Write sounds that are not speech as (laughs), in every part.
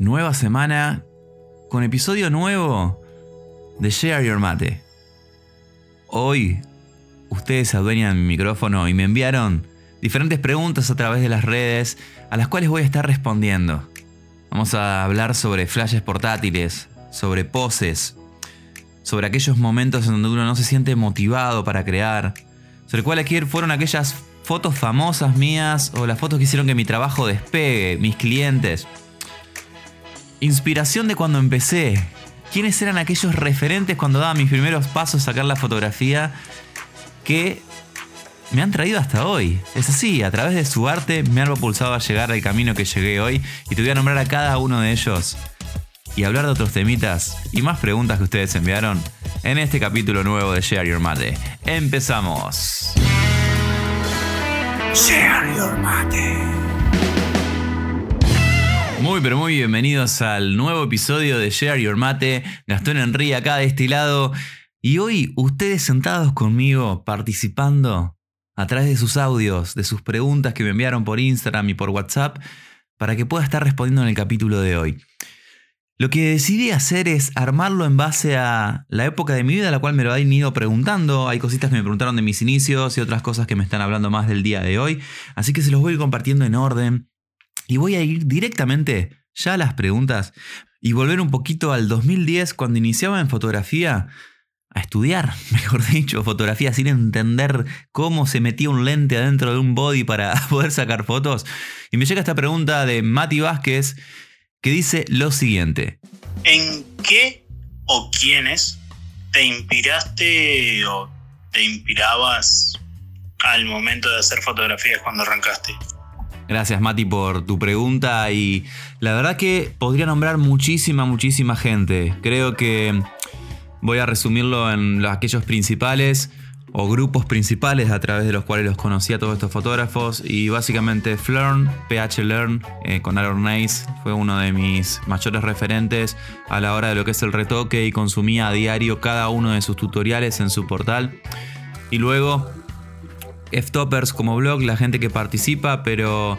Nueva semana con episodio nuevo de Share Your Mate. Hoy ustedes adueñan mi micrófono y me enviaron diferentes preguntas a través de las redes a las cuales voy a estar respondiendo. Vamos a hablar sobre flashes portátiles, sobre poses, sobre aquellos momentos en donde uno no se siente motivado para crear, sobre cuáles fueron aquellas fotos famosas mías o las fotos que hicieron que mi trabajo despegue, mis clientes. Inspiración de cuando empecé. ¿Quiénes eran aquellos referentes cuando daba mis primeros pasos a sacar la fotografía que me han traído hasta hoy? Es así, a través de su arte me han propulsado a llegar al camino que llegué hoy y te voy a nombrar a cada uno de ellos y hablar de otros temitas y más preguntas que ustedes enviaron en este capítulo nuevo de Share Your Mate. Empezamos. Share Your Mate. Muy pero muy bienvenidos al nuevo episodio de Share Your Mate. Gastón Enrique acá de este lado. Y hoy ustedes sentados conmigo participando a través de sus audios, de sus preguntas que me enviaron por Instagram y por WhatsApp, para que pueda estar respondiendo en el capítulo de hoy. Lo que decidí hacer es armarlo en base a la época de mi vida, la cual me lo han ido preguntando. Hay cositas que me preguntaron de mis inicios y otras cosas que me están hablando más del día de hoy. Así que se los voy a ir compartiendo en orden. Y voy a ir directamente ya a las preguntas y volver un poquito al 2010 cuando iniciaba en fotografía a estudiar, (laughs) mejor dicho, fotografía sin entender cómo se metía un lente adentro de un body para (laughs) poder sacar fotos. Y me llega esta pregunta de Mati Vázquez que dice lo siguiente. ¿En qué o quiénes te inspiraste o te inspirabas al momento de hacer fotografías cuando arrancaste? Gracias Mati por tu pregunta y la verdad que podría nombrar muchísima, muchísima gente. Creo que voy a resumirlo en aquellos principales o grupos principales a través de los cuales los conocí a todos estos fotógrafos y básicamente Flern, PH Learn eh, con Aaron Nice fue uno de mis mayores referentes a la hora de lo que es el retoque y consumía a diario cada uno de sus tutoriales en su portal y luego F-Toppers como blog, la gente que participa, pero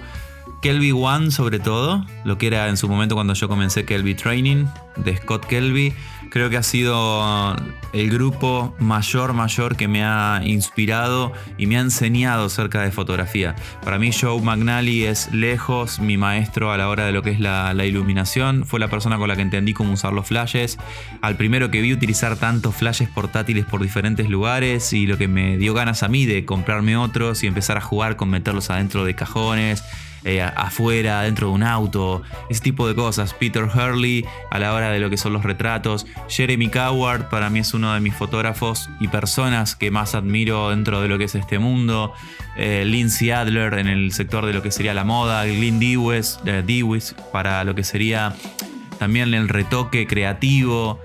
Kelby One sobre todo, lo que era en su momento cuando yo comencé Kelby Training de Scott Kelby, creo que ha sido el grupo mayor, mayor que me ha inspirado y me ha enseñado acerca de fotografía. Para mí Joe McNally es lejos mi maestro a la hora de lo que es la, iluminación. Fue la persona con la que entendí cómo usar los flashes. Al primero que vi utilizar tantos flashes portátiles por diferentes lugares y lo que me dio ganas a mí de comprarme otros y empezar a jugar con meterlos adentro de cajones eh, afuera, dentro de un auto, ese tipo de cosas. Peter Hurley a la hora de lo que son los retratos. Jeremy Coward para mí es uno de mis fotógrafos y personas que más admiro dentro de lo que es este mundo. Eh, Lindsay Adler en el sector de lo que sería la moda. Glyn Dewis, eh, para lo que sería también el retoque creativo.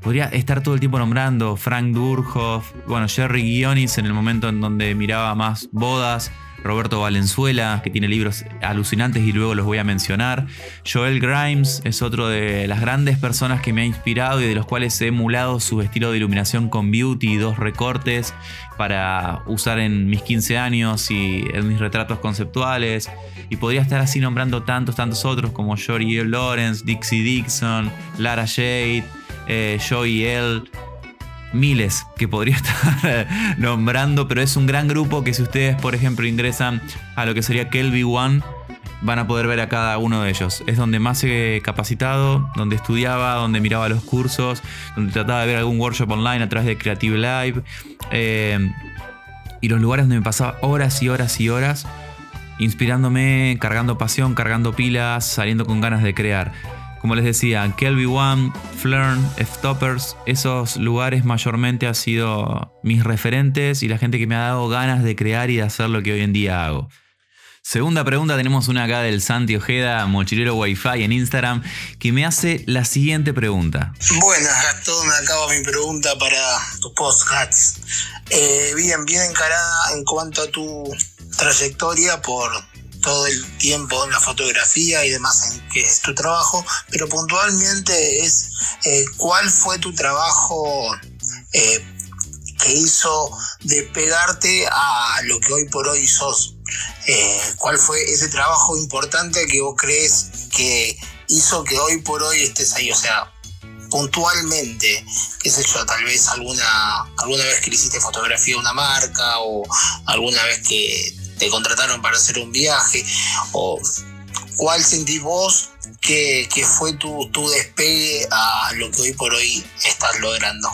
Podría estar todo el tiempo nombrando Frank Durhoff, bueno, Jerry Guionis en el momento en donde miraba más bodas. Roberto Valenzuela, que tiene libros alucinantes y luego los voy a mencionar. Joel Grimes es otro de las grandes personas que me ha inspirado y de los cuales he emulado su estilo de iluminación con beauty y dos recortes para usar en mis 15 años y en mis retratos conceptuales. Y podría estar así nombrando tantos, tantos otros como Jory Lawrence, Dixie Dixon, Lara Jade, eh, Joey L miles que podría (laughs) estar nombrando, pero es un gran grupo que si ustedes, por ejemplo, ingresan a lo que sería Kelby One, van a poder ver a cada uno de ellos. Es donde más he capacitado, donde estudiaba, donde miraba los cursos, donde trataba de ver algún workshop online a través de Creative Live. Eh, y los lugares donde me pasaba horas y horas y horas inspirándome, cargando pasión, cargando pilas, saliendo con ganas de crear. Como les decía, Kelby One, Flern, F-Toppers, esos lugares mayormente han sido mis referentes y la gente que me ha dado ganas de crear y de hacer lo que hoy en día hago. Segunda pregunta, tenemos una acá del Santi Ojeda, mochilero Wi-Fi en Instagram, que me hace la siguiente pregunta. Buenas, Gastón, acabo mi pregunta para tu podcast. Eh, bien, bien encarada en cuanto a tu trayectoria por todo el tiempo en la fotografía y demás en que es tu trabajo, pero puntualmente es eh, cuál fue tu trabajo eh, que hizo de pegarte a lo que hoy por hoy sos Eh, ¿Cuál fue ese trabajo importante que vos crees que hizo que hoy por hoy estés ahí? O sea, puntualmente, qué sé yo, tal vez alguna, alguna vez que le hiciste fotografía a una marca o alguna vez que te contrataron para hacer un viaje o cuál sentís vos que, fue tu, tu despegue a lo que hoy por hoy estás logrando.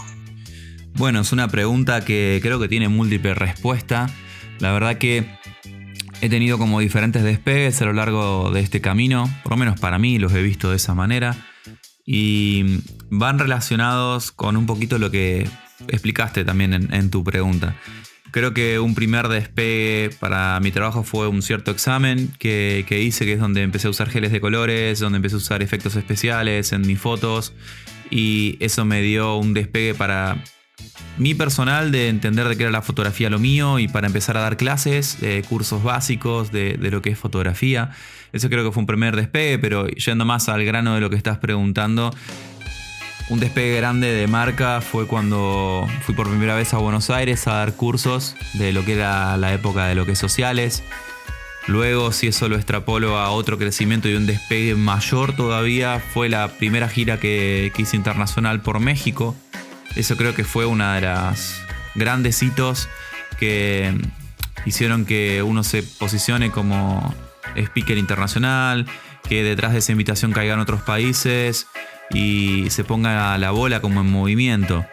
Bueno, es una pregunta que creo que tiene múltiple respuesta. La verdad que he tenido como diferentes despegues a lo largo de este camino, por lo menos para mí los he visto de esa manera, y van relacionados con un poquito lo que explicaste también en, tu pregunta. Creo que un primer despegue para mi trabajo fue un cierto examen que, hice, que es donde empecé a usar geles de colores, donde empecé a usar efectos especiales en mis fotos y eso me dio un despegue para mi personal de entender de qué era la fotografía lo mío y para empezar a dar clases, cursos básicos de, lo que es fotografía. Eso creo que fue un primer despegue, pero yendo más al grano de lo que estás preguntando, un despegue grande de marca fue cuando fui por primera vez a Buenos Aires a dar cursos de lo que era la época de lo que es sociales. Luego, si eso lo extrapolo a otro crecimiento y un despegue mayor todavía, fue la primera gira que, que hice internacional por México eso creo que fue una de las grandes hitos que hicieron que uno se posicione como speaker internacional, que detrás de esa invitación caigan otros países y se ponga la bola como en movimiento.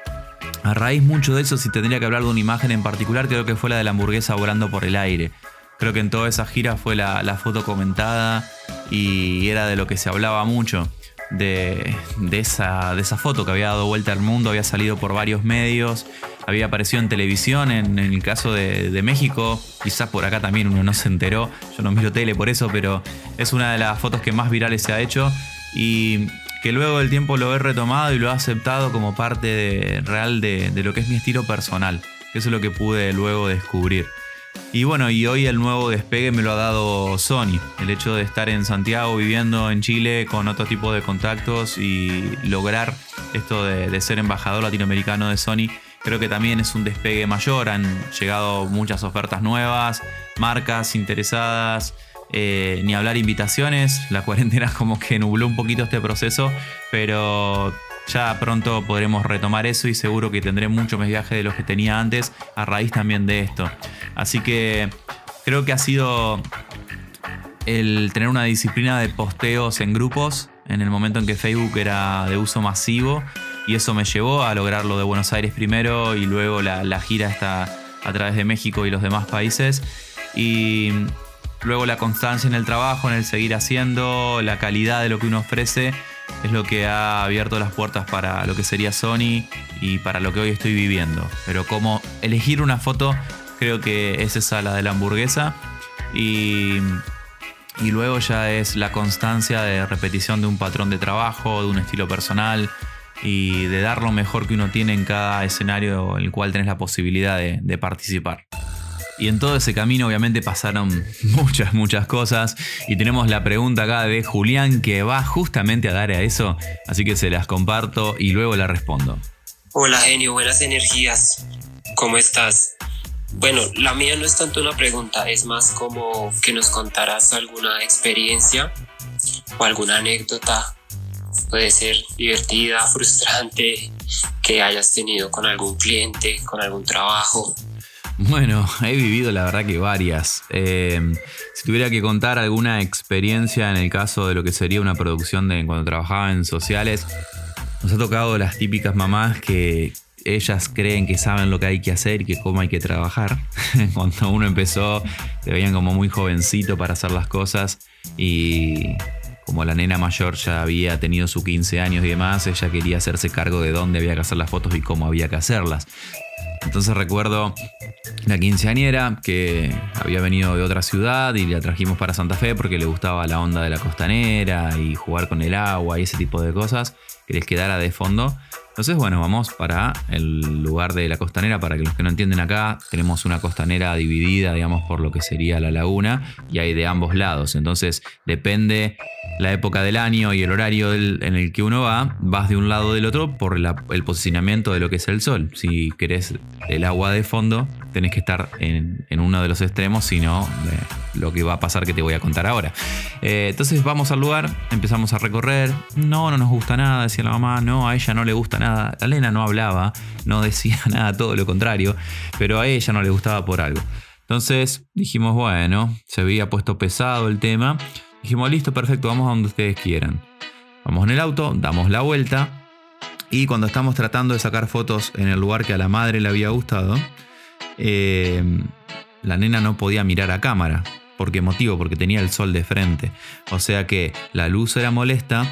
A raíz mucho de eso, si tendría que hablar de una imagen en particular, creo que fue la de la hamburguesa volando por el aire. Creo que en toda esa gira fue la, foto comentada y era de lo que se hablaba mucho de, esa, de esa foto que había dado vuelta al mundo, había salido por varios medios, había aparecido en televisión, en, el caso de, México, quizás por acá también uno no se enteró, yo no miro tele por eso, pero es una de las fotos que más virales se ha hecho y que luego del tiempo lo he retomado y lo he aceptado como parte real de, de lo que es mi estilo personal, eso es lo que pude luego descubrir. Y bueno, y hoy el nuevo despegue me lo ha dado Sony. El hecho de estar en Santiago, viviendo en Chile con otro tipo de contactos y lograr esto de, ser embajador latinoamericano de Sony, creo que también es un despegue mayor. Han llegado muchas ofertas nuevas, marcas interesadas. Eh, ni hablar invitaciones, la cuarentena (laughs) como que nubló un poquito este proceso, pero ya pronto podremos retomar eso y seguro que tendré mucho más viaje de los que tenía antes a raíz también de esto. Así que creo que ha sido el tener una disciplina de posteos en grupos en el momento en que Facebook era de uso masivo y eso me llevó a lograr lo de Buenos Aires primero y luego la, gira está a través de México y los demás países y luego la constancia en el trabajo, en el seguir haciendo, la calidad de lo que uno ofrece es lo que ha abierto las puertas para lo que sería Sony y para lo que hoy estoy viviendo. Pero como elegir una foto, creo que es esa la de la hamburguesa. Y, y luego ya es la constancia de repetición de un patrón de trabajo, de un estilo personal y de dar lo mejor que uno tiene en cada escenario en el cual tenés la posibilidad de participar. Y en todo ese camino obviamente pasaron (laughs) muchas, muchas cosas. Y tenemos la pregunta acá de Julián que va justamente a dar a eso. Así que se las comparto y luego la respondo. Hola genio, buenas energías. ¿Cómo estás? Bueno, la mía no es tanto una pregunta, es más como que nos contarás alguna experiencia o alguna anécdota. Puede ser divertida, frustrante, que hayas tenido con algún cliente, con algún trabajo (laughs) bueno, he vivido la verdad que varias. Eh, si tuviera que contar alguna experiencia en el caso de lo que sería una producción de cuando trabajaba en sociales, nos ha tocado las típicas mamás que ellas creen que saben lo que hay que hacer y que cómo hay que trabajar. (laughs) cuando uno empezó, te veían como muy jovencito para hacer las cosas y como la nena mayor ya había tenido sus 15 años y demás, ella quería hacerse cargo de dónde había que hacer las fotos y cómo había que hacerlas. Entonces recuerdo la quinceañera que había venido de otra ciudad y la trajimos para Santa Fe porque le gustaba la onda de la costanera y jugar con el agua y ese tipo de cosas, querés quedar de fondo. Entonces, bueno, vamos para el lugar de la costanera. Para que los que no entienden acá, tenemos una costanera dividida, digamos, por lo que sería la laguna y hay de ambos lados. Entonces, depende la época del año y el horario en el que uno va, vas de un lado o del otro por el posicionamiento de lo que es el sol. Si querés el agua de fondo, tenés que estar en, uno de los extremos, si no, eh, lo que va a pasar que te voy a contar ahora. Eh, entonces vamos al lugar, empezamos a recorrer. No, no nos gusta nada, decía la mamá. No, a ella no le gusta nada. A Elena no hablaba, no decía (laughs) nada, todo lo contrario, pero a ella no le gustaba por algo. Entonces dijimos, bueno, se había puesto pesado el tema Dijimos, listo, perfecto, vamos a donde ustedes quieran. Vamos en el auto, damos la vuelta y cuando estamos tratando de sacar fotos en el lugar que a la madre le había gustado, eh, la nena no podía mirar a cámara. ¿Por qué motivo? Porque tenía el sol de frente. O sea que la luz era molesta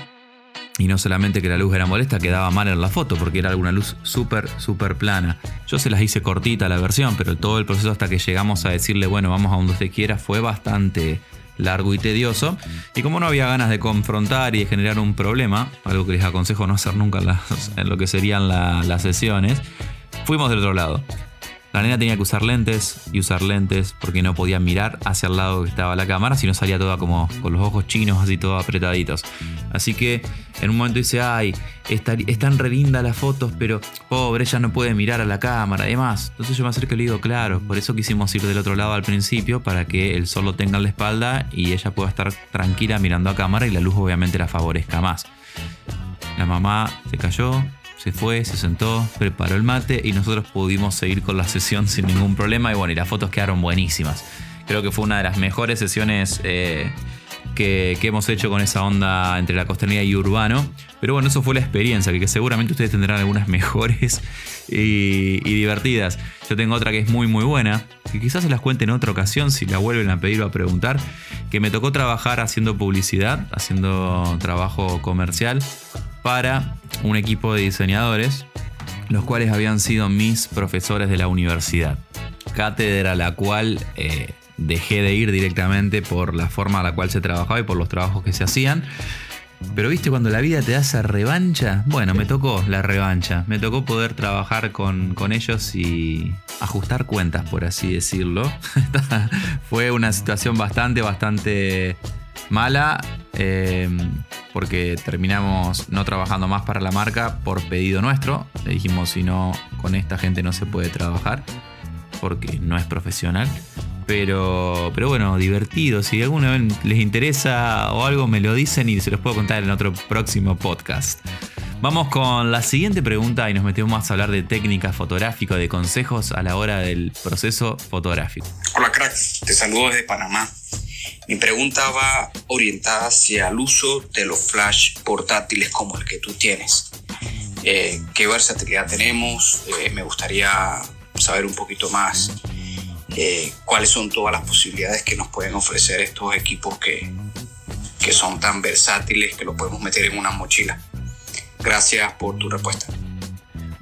y no solamente que la luz era molesta, quedaba mal en la foto porque era alguna luz súper, súper plana. Yo se las hice cortita la versión, pero todo el proceso hasta que llegamos a decirle, bueno, vamos a donde usted quiera, fue bastante, largo y tedioso. Y como no había ganas de confrontar y de generar un problema, algo que les aconsejo no hacer nunca en, lo que serían las sesiones, fuimos del otro lado. La nena tenía que usar lentes y usar lentes porque no podía mirar hacia el lado que estaba la cámara, sino salía toda como con los ojos chinos así todo apretaditos. Así que en un momento dice, ay, están re lindas las fotos, pero pobre, ella no puede mirar a la cámara y demás. Entonces yo me acerco y le digo, claro, por eso quisimos ir del otro lado al principio, para que el sol lo tenga en la espalda y ella pueda estar tranquila mirando a cámara y la luz obviamente la favorezca más. La mamá se cayó, se fue, se sentó, preparó el mate y nosotros pudimos seguir con la sesión sin ningún problema. Y bueno, y las fotos quedaron buenísimas. Creo que fue una de las mejores sesiones eh, que, hemos hecho con esa onda entre la costanera y urbano. Pero bueno, eso fue la experiencia, que, seguramente ustedes tendrán algunas (laughs) mejores y, divertidas. Yo tengo otra que es muy muy buena, que quizás se las cuente en otra ocasión si la vuelven a pedir o a preguntar, que me tocó trabajar haciendo publicidad, haciendo trabajo comercial para un equipo de diseñadores, los cuales habían sido mis profesores de la universidad. Cátedra la cual eh, dejé de ir directamente por la forma a la cual se trabajaba y por los trabajos que se hacían. Pero viste, cuando la vida te hace revancha, bueno, me tocó la revancha. Me tocó poder trabajar con, con ellos y ajustar cuentas, por así decirlo. (laughs) Fue una situación bastante, bastante mala. Eh, porque terminamos no trabajando más para la marca por pedido nuestro. Le dijimos, si no, con esta gente no se puede trabajar porque no es profesional. Pero, pero bueno, divertido. Si alguna vez les interesa o algo, me lo dicen y se los puedo contar en otro próximo podcast. Vamos con la siguiente pregunta y nos metemos más a hablar de técnica fotográfica, de consejos a la hora del proceso fotográfico. Hola crack, te saludo desde Panamá. Mi pregunta va orientada hacia el uso de los flash portátiles como el que tú tienes. Eh, ¿Qué versatilidad tenemos? Eh, me gustaría saber un poquito más eh, cuáles son todas las posibilidades que nos pueden ofrecer estos equipos que, que son tan versátiles que lo podemos meter en una mochila. Gracias por tu respuesta.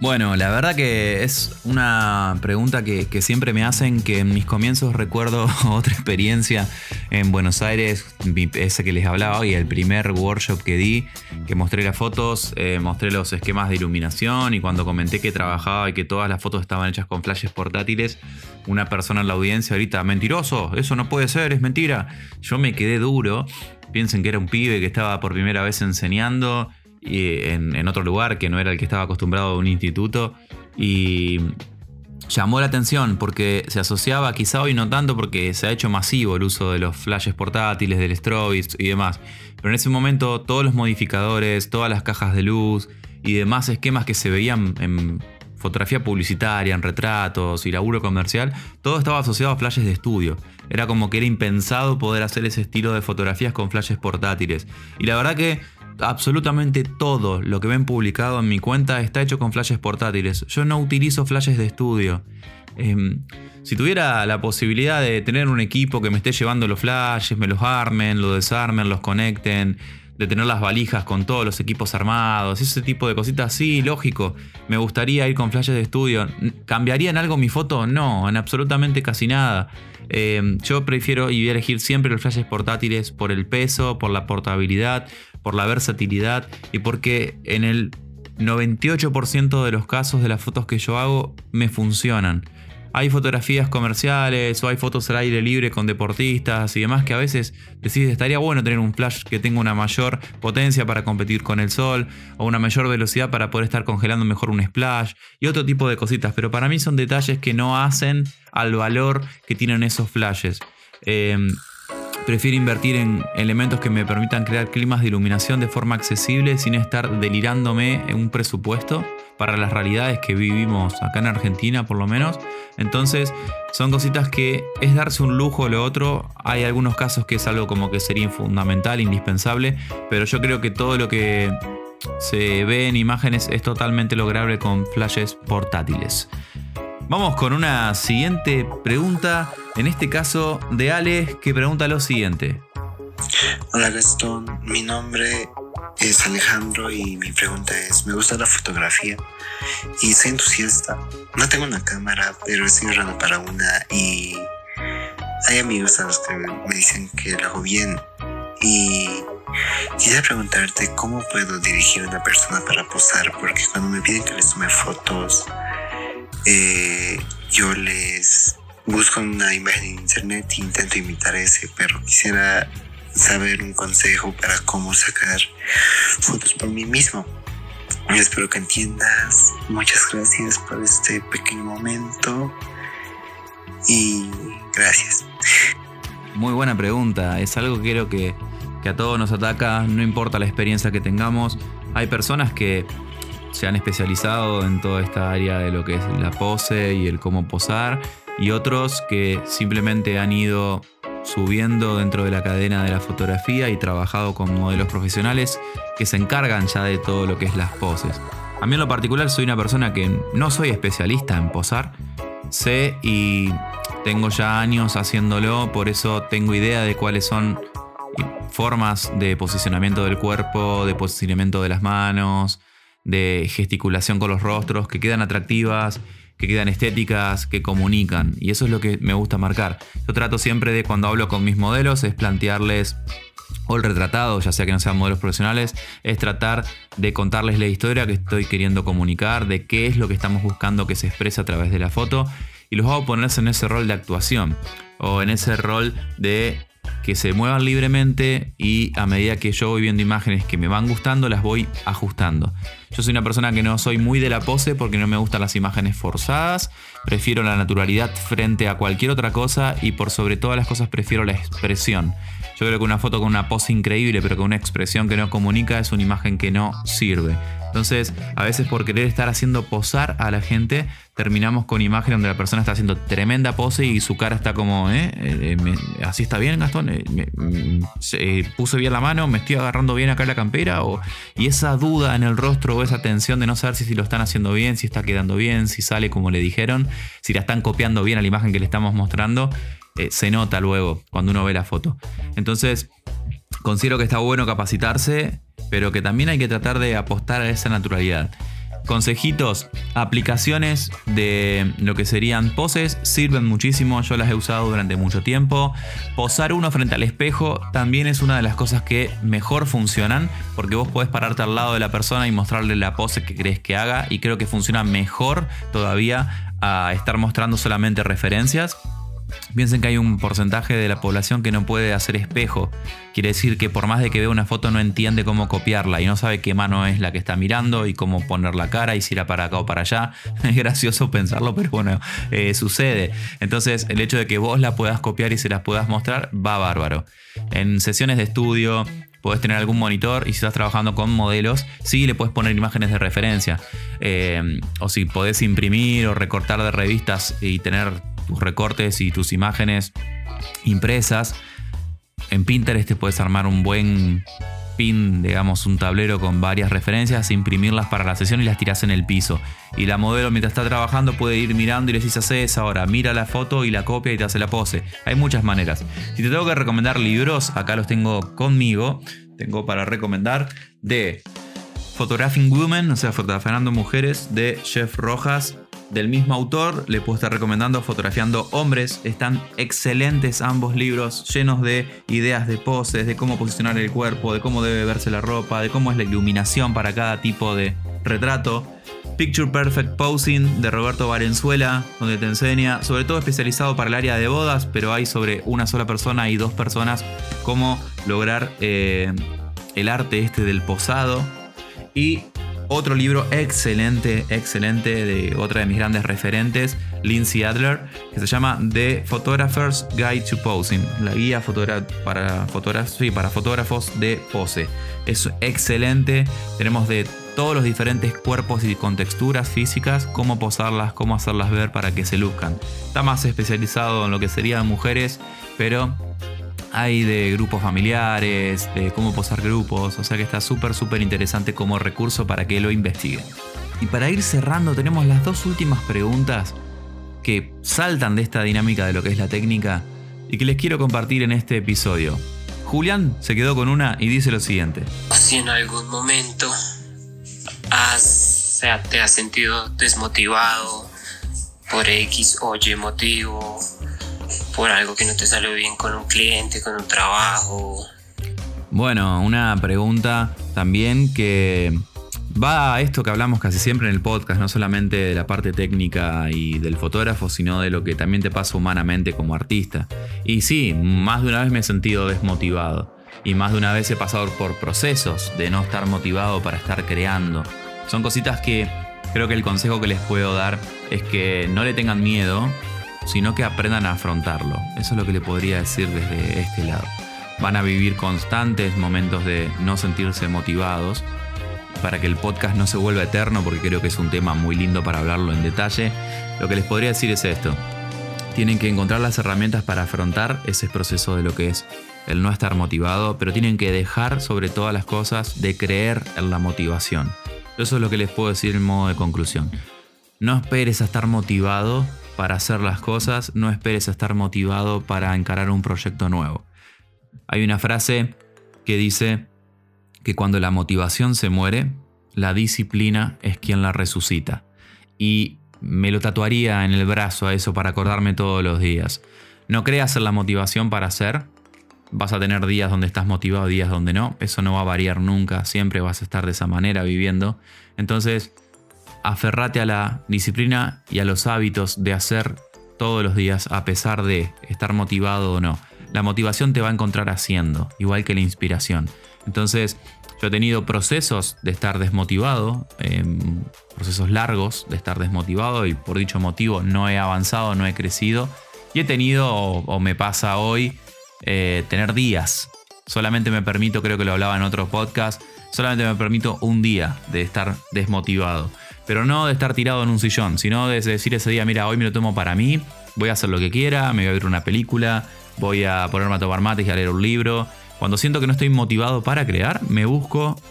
Bueno, la verdad que es una pregunta que, siempre me hacen, que en mis comienzos recuerdo (laughs) otra experiencia en Buenos Aires, ese que les hablaba hoy, el primer workshop que di, que mostré las fotos, eh, mostré los esquemas de iluminación y cuando comenté que trabajaba y que todas las fotos estaban hechas con flashes portátiles, una persona en la audiencia ahorita, mentiroso, eso no puede ser, es mentira. Yo me quedé duro, piensen que era un pibe que estaba por primera vez enseñando y en, otro lugar que no era el que estaba acostumbrado a un instituto. Y llamó la atención porque se asociaba, quizá hoy no tanto porque se ha hecho masivo el uso de los flashes portátiles, del strobe y demás. Pero en ese momento todos los modificadores, todas las cajas de luz y demás esquemas que se veían en fotografía publicitaria, en retratos y laburo comercial, todo estaba asociado a flashes de estudio. Era como que era impensado poder hacer ese estilo de fotografías con flashes portátiles. Y la verdad que absolutamente todo lo que ven publicado en mi cuenta está hecho con flashes portátiles. Yo no utilizo flashes de estudio. Em, si tuviera la posibilidad de tener un equipo que me esté llevando los flashes, me los armen, los desarmen, los conecten, de tener las valijas con todos los equipos armados, ese tipo de cositas, sí, lógico. Me gustaría ir con flashes de estudio. ¿Cambiaría en algo mi foto? No, en absolutamente casi nada. Eh, yo prefiero y voy a elegir siempre los flashes portátiles por el peso, por la portabilidad, por la versatilidad y porque en el 98% de los casos de las fotos que yo hago me funcionan. Hay fotografías comerciales o hay fotos al aire libre con deportistas y demás que a veces decís estaría bueno tener un flash que tenga una mayor potencia para competir con el sol o una mayor velocidad para poder estar congelando mejor un splash y otro tipo de cositas, pero para mí son detalles que no hacen al valor que tienen esos flashes. Em, prefiero invertir en elementos que me permitan crear climas de iluminación de forma accesible sin estar delirándome en un presupuesto para las realidades que vivimos acá en Argentina por lo menos. Entonces son cositas que es darse un lujo o lo otro. Hay algunos casos que es algo como que sería fundamental, indispensable, pero yo creo que todo lo que se ve en imágenes es totalmente lograble con flashes portátiles. Vamos con una siguiente pregunta, en este caso de Ale, que pregunta lo siguiente. Hola Gastón, mi nombre es Alejandro y mi pregunta es, me gusta la fotografía y soy entusiasta. No tengo una cámara, pero estoy ahorrando para una y hay amigos a los que me dicen que lo hago bien. Y quisiera preguntarte cómo puedo dirigir a una persona para posar porque cuando me piden que les tome fotos eh, yo les busco una imagen en internet e intento imitar ese, pero quisiera saber un consejo para cómo sacar fotos por mí mismo. espero que entiendas. Muchas gracias por este pequeño momento. Y gracias. Muy buena pregunta. Es algo que creo que, que a todos nos ataca, no importa la experiencia que tengamos. Hay personas que se han especializado en toda esta área de lo que es la pose y el cómo posar, y otros que simplemente han ido subiendo dentro de la cadena de la fotografía y trabajado con modelos profesionales que se encargan ya de todo lo que es las poses. A mí en lo particular soy una persona que no soy especialista en posar, sé y tengo ya años haciéndolo, por eso tengo idea de cuáles son formas de posicionamiento del cuerpo, de posicionamiento de las manos, de gesticulación con los rostros que quedan atractivas que quedan estéticas, que comunican. Y eso es lo que me gusta marcar. Yo trato siempre de cuando hablo con mis modelos es plantearles o el retratado, ya sea que no sean modelos profesionales, es tratar de contarles la historia que estoy queriendo comunicar, de qué es lo que estamos buscando que se exprese a través de la foto, y los hago ponerse en ese rol de actuación, o en ese rol de que se muevan libremente y a medida que yo voy viendo imágenes que me van gustando, las voy ajustando. Yo soy una persona que no soy muy de la pose porque no me gustan las imágenes forzadas, prefiero la naturalidad frente a cualquier otra cosa y por sobre todas las cosas prefiero la expresión. Yo creo que una foto con una pose increíble pero con una expresión que no comunica es una imagen que no sirve. Entonces, a veces por querer estar haciendo posar a la gente, terminamos con imágenes donde la persona está haciendo tremenda pose y su cara está como, ¿eh? eh, eh ¿Así está bien, Gastón? Eh, mm, ¿Puse bien la mano? ¿Me estoy agarrando bien acá la campera? O, y esa duda en el rostro o esa tensión de no saber si, si lo están haciendo bien, si está quedando bien, si sale como le dijeron, si la están copiando bien a la imagen que le estamos mostrando, se nota luego cuando uno ve la foto. Entonces, considero que está bueno capacitarse pero que también hay que tratar de apostar a esa naturalidad. Consejitos, aplicaciones de lo que serían poses sirven muchísimo, yo las he usado durante mucho tiempo. Posar uno frente al espejo también es una de las cosas que mejor funcionan, porque vos podés pararte al lado de la persona y mostrarle la pose que crees que haga y creo que funciona mejor todavía a estar mostrando solamente referencias. Piensen que hay un porcentaje de la población que no puede hacer espejo. Quiere decir que por más de que vea una foto no entiende cómo copiarla y no sabe qué mano es la que está mirando y cómo poner la cara y si irá para acá o para allá. (laughs) Es gracioso pensarlo, pero bueno, eh, sucede. Entonces el hecho de que vos la puedas copiar y se las puedas mostrar va bárbaro. En sesiones de estudio, Puedes tener algún monitor y si estás trabajando con modelos, sí le puedes poner imágenes de referencia. Eh, o si podés imprimir o recortar de revistas y tener tus recortes y tus imágenes impresas. En Pinterest te puedes armar un buen pin, digamos, un tablero con varias referencias, imprimirlas para la sesión y las tiras en el piso. Y la modelo mientras está trabajando puede ir mirando y le dices, hace esa ahora, mira la foto y la copia y te hace la pose. Hay muchas maneras. Si te tengo que recomendar libros, acá los tengo conmigo. tengo para recomendar de Photographing Women, o sea, fotografiando mujeres, de Jeff Rojas. Del mismo autor, le puedo estar recomendando Fotografiando Hombres. Están excelentes ambos libros, llenos de ideas de poses, de cómo posicionar el cuerpo, de cómo debe verse la ropa, de cómo es la iluminación para cada tipo de retrato. Picture Perfect Posing de Roberto Valenzuela, donde te enseña, sobre todo especializado para el área de bodas, pero hay sobre una sola persona y dos personas, cómo lograr eh, el arte este del posado. Y otro libro excelente, excelente de otra de mis grandes referentes, Lindsay Adler, que se llama The Photographer's Guide to Posing, la guía para, para fotógrafos de pose. Es excelente, tenemos de todos los diferentes cuerpos y con texturas físicas, cómo posarlas, cómo hacerlas ver para que se luzcan. Está más especializado en lo que serían mujeres, pero hay de grupos familiares, de cómo posar grupos, o sea que está súper, súper interesante como recurso para que lo investiguen. Y para ir cerrando, tenemos las dos últimas preguntas que saltan de esta dinámica de lo que es la técnica y que les quiero compartir en este episodio. Julián se quedó con una y dice lo siguiente. Si en algún momento has, te has sentido desmotivado por X o Y motivo, por algo que no te salió bien con un cliente, con un trabajo. Bueno, una pregunta también que va a esto que hablamos casi siempre en el podcast, no solamente de la parte técnica y del fotógrafo, sino de lo que también te pasa humanamente como artista. Y sí, más de una vez me he sentido desmotivado. Y más de una vez he pasado por procesos de no estar motivado para estar creando. Son cositas que creo que el consejo que les puedo dar es que no le tengan miedo, sino que aprendan a afrontarlo. Eso es lo que le podría decir desde este lado. Van a vivir constantes momentos de no sentirse motivados para que el podcast no se vuelva eterno, porque creo que es un tema muy lindo para hablarlo en detalle. Lo que les podría decir es esto. Tienen que encontrar las herramientas para afrontar ese proceso de lo que es el no estar motivado, pero tienen que dejar sobre todas las cosas de creer en la motivación. Eso es lo que les puedo decir en modo de conclusión. No esperes a estar motivado para hacer las cosas, no esperes estar motivado para encarar un proyecto nuevo. Hay una frase que dice que cuando la motivación se muere, la disciplina es quien la resucita. Y me lo tatuaría en el brazo a eso para acordarme todos los días. No creas en la motivación para hacer. Vas a tener días donde estás motivado, días donde no. Eso no va a variar nunca. Siempre vas a estar de esa manera viviendo. Entonces, aferrate a la disciplina y a los hábitos de hacer todos los días a pesar de estar motivado o no. La motivación te va a encontrar haciendo, igual que la inspiración. Entonces, yo he tenido procesos de estar desmotivado, em, procesos largos de estar desmotivado y por dicho motivo no he avanzado, no he crecido. Y he tenido, o, me pasa hoy, eh, tener días. Solamente me permito, creo que lo hablaba en otro podcast, solamente me permito un día de estar desmotivado. Pero no de estar tirado en un sillón, sino de decir ese día, mira, hoy me lo tomo para mí, voy a hacer lo que quiera, me voy a ver una película, voy a ponerme a tomar mates y a leer un libro. Cuando siento que no estoy motivado para crear, me busco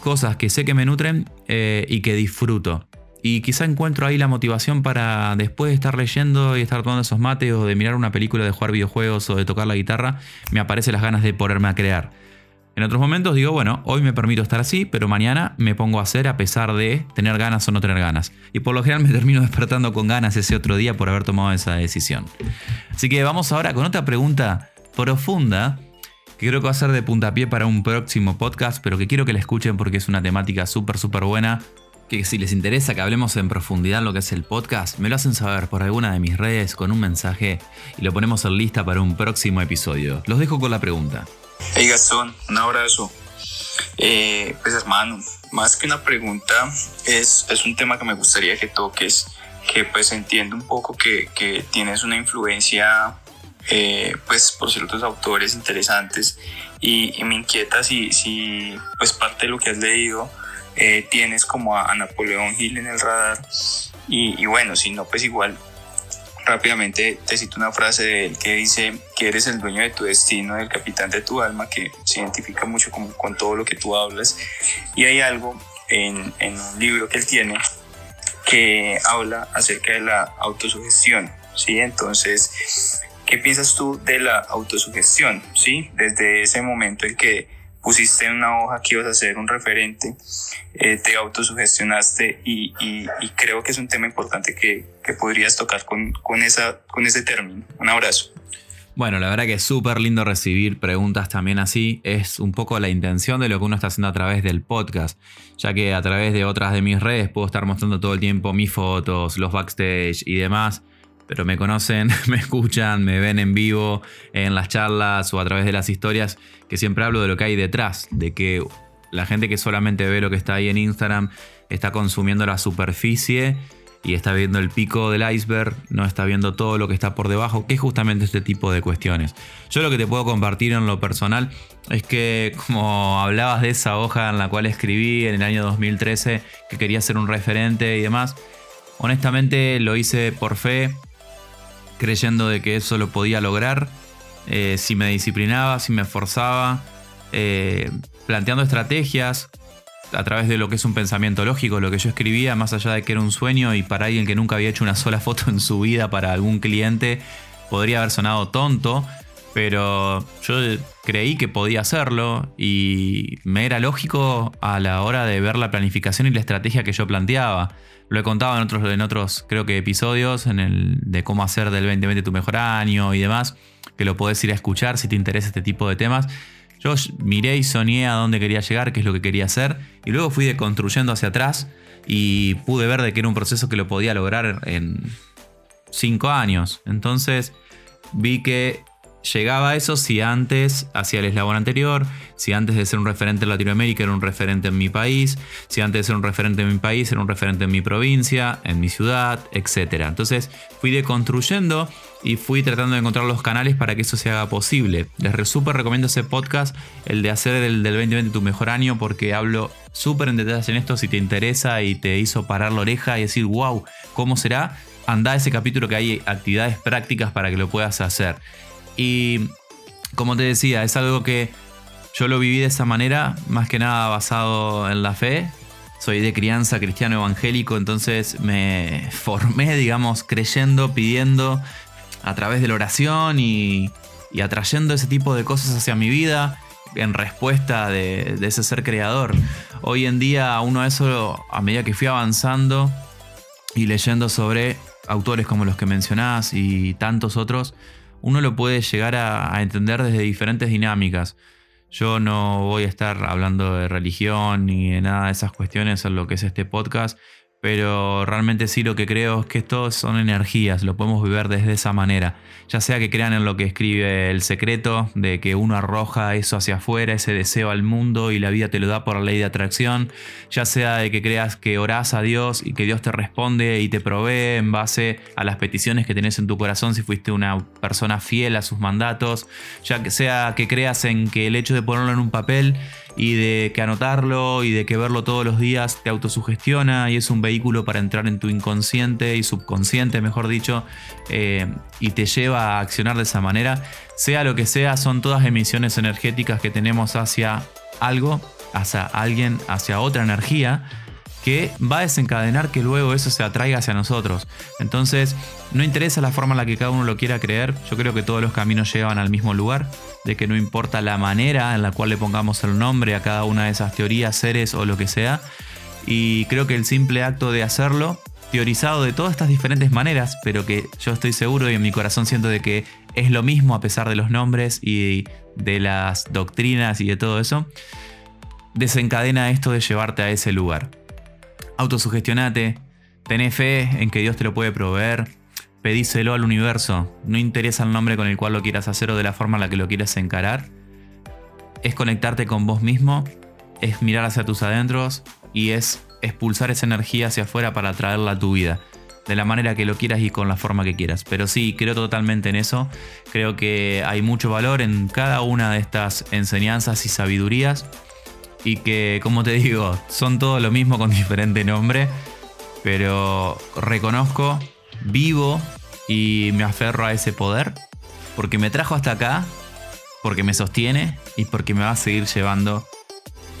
cosas que sé que me nutren eh, y que disfruto. Y quizá encuentro ahí la motivación para después de estar leyendo y estar tomando esos mates o de mirar una película, de jugar videojuegos o de tocar la guitarra, me aparecen las ganas de ponerme a crear. En otros momentos digo, bueno, hoy me permito estar así, pero mañana me pongo a hacer a pesar de tener ganas o no tener ganas. Y por lo general me (laughs) termino despertando con ganas ese otro día por haber tomado esa decisión. Así que vamos ahora con otra pregunta profunda que creo que va a ser de puntapié para un próximo podcast, pero que quiero que la escuchen porque es una temática súper, súper buena que si les interesa que hablemos en profundidad lo que es el podcast, me lo hacen saber por alguna de mis redes con un mensaje y lo ponemos en lista para un próximo episodio. Los dejo con la pregunta. Hey Gastón, un abrazo. Eh, pues hermano, más que una pregunta, es, es un tema que me gustaría que toques, que pues entiendo un poco que, que tienes una influencia eh, pues por ciertos autores interesantes y, y, me inquieta si, si pues parte de lo que has leído eh, tienes como a, Napoleón Hill en el radar. Y, bueno, si no, pues igual rápidamente te cito una frase de él que dice que eres el dueño de tu destino, el capitán de tu alma, que se identifica mucho con, con todo lo que tú hablas. Y hay algo en, en, un libro que él tiene que habla acerca de la autosugestión. ¿sí? Entonces, ¿qué piensas tú de la autosugestión? ¿sí? Desde ese momento en que pusiste en una hoja que ibas a ser un referente, eh, te autosugestionaste y, y, creo que es un tema importante que, que podrías tocar con, con, esa, con ese término. Un abrazo. Bueno, la verdad que es súper lindo recibir preguntas también así. Es un poco la intención de lo que uno está haciendo a través del podcast, ya que a través de otras de mis redes puedo estar mostrando todo el tiempo mis fotos, los backstage y demás. Pero me conocen, (laughs) me escuchan, me ven en vivo, en las charlas o a través de las historias, que siempre hablo de lo que hay detrás, de que la gente que solamente ve lo que está ahí en Instagram está consumiendo la superficie y está viendo el pico del iceberg, no está viendo todo lo que está por debajo, que es justamente este tipo de cuestiones. Yo lo que te puedo compartir en lo personal es que como hablabas de esa hoja en la cual escribí en el año 2013 que quería ser un referente y demás, honestamente lo hice por fe, creyendo de que eso lo podía lograr, eh, si me disciplinaba, si me esforzaba, eh, planteando estrategias, a través de lo que es un pensamiento lógico, lo que yo escribía, más allá de que era un sueño y para alguien que nunca había hecho una sola (laughs) foto en su vida para algún cliente, podría haber sonado tonto, pero yo creí que podía hacerlo y me era lógico a la hora de ver la planificación y la estrategia que yo planteaba. Lo he contado en otros, en otros creo que episodios, en el de cómo hacer del 2020 tu mejor año y demás, que lo podés ir a escuchar si te interesa este tipo de temas. Yo miré y soñé a dónde quería llegar, qué es lo que quería hacer, y luego fui deconstruyendo hacia atrás y pude ver de que era un proceso que lo podía lograr en cinco años. Entonces vi que llegaba a eso si antes hacía el eslabón anterior, si antes de ser un referente en Latinoamérica era un referente en mi país, si antes de ser un referente en mi país era un referente en mi provincia, en mi ciudad, etc. Entonces fui deconstruyendo y fui tratando de encontrar los canales para que eso se haga posible. Les súper recomiendo ese podcast, el de hacer del, del 2020 tu mejor año, porque hablo súper en detalle en esto si te interesa y te hizo parar la oreja y decir, wow, ¿cómo será? Anda ese capítulo que hay actividades prácticas para que lo puedas hacer. Y como te decía, es algo que yo lo viví de esa manera, más que nada basado en la fe. Soy de crianza cristiano evangélico, entonces me formé, digamos, creyendo, pidiendo a través de la oración y, atrayendo ese tipo de cosas hacia mi vida en respuesta de, ese ser creador. Hoy en día uno a eso, a medida que fui avanzando y leyendo sobre autores como los que mencionás y tantos otros, uno lo puede llegar a, entender desde diferentes dinámicas. Yo no voy a estar hablando de religión ni de nada de esas cuestiones en lo que es este podcast, pero realmente sí lo que creo es que esto son energías, lo podemos vivir desde esa manera. Ya sea que crean en lo que escribe el secreto, de que uno arroja eso hacia afuera, ese deseo al mundo y la vida te lo da por la ley de atracción, ya sea de que creas que orás a Dios y que Dios te responde y te provee en base a las peticiones que tenés en tu corazón si fuiste una persona fiel a sus mandatos, ya sea que creas en que el hecho de ponerlo en un papel y de que anotarlo y de que verlo todos los días te autosugestiona y es un vehículo para entrar en tu inconsciente y subconsciente, mejor dicho, eh, y te lleva a accionar de esa manera. Sea lo que sea, son todas emisiones energéticas que tenemos hacia algo, hacia alguien, hacia otra energía que va a desencadenar que luego eso se atraiga hacia nosotros. Entonces, no interesa la forma en la que cada uno lo quiera creer, yo creo que todos los caminos llevan al mismo lugar, de que no importa la manera en la cual le pongamos el nombre a cada una de esas teorías, seres o lo que sea, y creo que el simple acto de hacerlo, teorizado de todas estas diferentes maneras, pero que yo estoy seguro y en mi corazón siento de que es lo mismo a pesar de los nombres y de las doctrinas y de todo eso, desencadena esto de llevarte a ese lugar autosugestionate, tené fe en que Dios te lo puede proveer, pedíselo al universo, no interesa el nombre con el cual lo quieras hacer o de la forma en la que lo quieras encarar, es conectarte con vos mismo, es mirar hacia tus adentros y es expulsar esa energía hacia afuera para traerla a tu vida. De la manera que lo quieras y con la forma que quieras. Pero sí, creo totalmente en eso. Creo que hay mucho valor en cada una de estas enseñanzas y sabidurías y que, como te digo, son todo lo mismo con (laughs) diferente nombre, pero reconozco, vivo y me aferro a ese poder porque me trajo hasta acá, porque me sostiene y porque me va a seguir llevando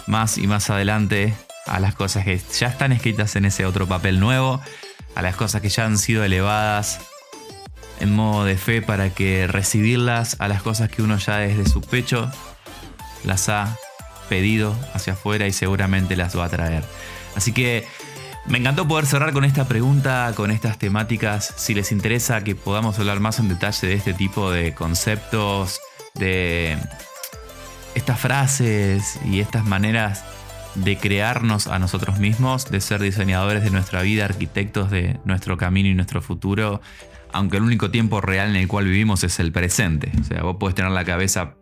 más y más adelante a las cosas que ya están escritas en ese otro papel nuevo, a las cosas que ya han sido elevadas en modo de fe para que recibirlas, a las cosas que uno ya desde su pecho las ha pedido hacia afuera y seguramente las va a traer. Así que me encantó poder cerrar con esta pregunta, con estas temáticas. Si les interesa que podamos hablar más en detalle de este tipo de conceptos, de estas frases y estas maneras de crearnos a nosotros mismos, de ser diseñadores de nuestra vida, arquitectos de nuestro camino y nuestro futuro, aunque el único tiempo real en el cual vivimos es el presente. O sea, vos podés tener la cabeza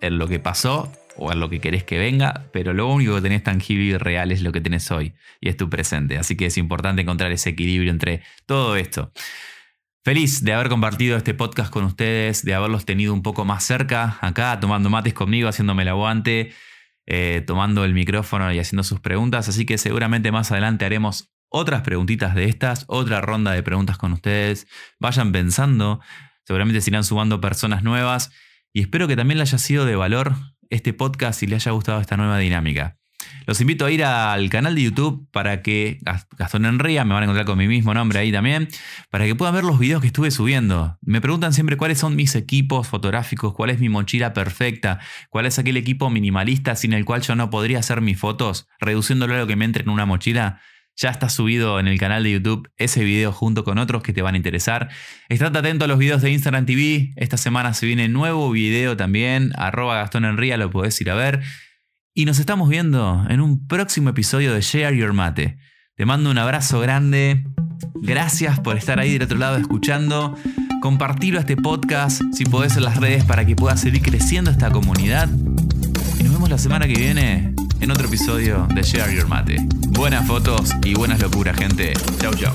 en lo que pasó o en lo que querés que venga, pero lo único que tenés tangible y real es lo que tenés hoy y es tu presente. Así que es importante encontrar ese equilibrio entre todo esto. Feliz de haber compartido este podcast con ustedes, de haberlos tenido un poco más cerca, acá tomando mates conmigo, haciéndome el aguante, eh, tomando el micrófono y haciendo sus preguntas. Así que seguramente más adelante haremos otras preguntitas de estas, otra ronda de preguntas con ustedes. Vayan pensando, seguramente se irán sumando personas nuevas y espero que también les haya sido de valor este podcast y les haya gustado esta nueva dinámica. Los invito a ir al canal de YouTube para que, Gastón Enría, me van a encontrar con mi mismo nombre ahí también, para que puedan ver los videos que estuve subiendo. Me preguntan siempre cuáles son mis equipos fotográficos, cuál es mi mochila perfecta, cuál es aquel equipo minimalista sin el cual yo no podría hacer mis fotos, reduciéndolo a lo que me entre en una mochila. Ya está subido en el canal de YouTube ese video junto con otros que te van a interesar. Estate atento a los videos de Instagram TV. Esta semana se viene nuevo video también. Arroba Gastón lo podés ir a ver. Y nos estamos viendo en un próximo episodio de Share Your Mate. Te mando un abrazo grande. Gracias por estar ahí del otro lado escuchando. Compartilo este podcast si podés en las redes para que pueda seguir creciendo esta comunidad. Y nos vemos la semana que viene en otro episodio de Share Your Mate. Buenas fotos y buenas locuras, gente. Chau, chau.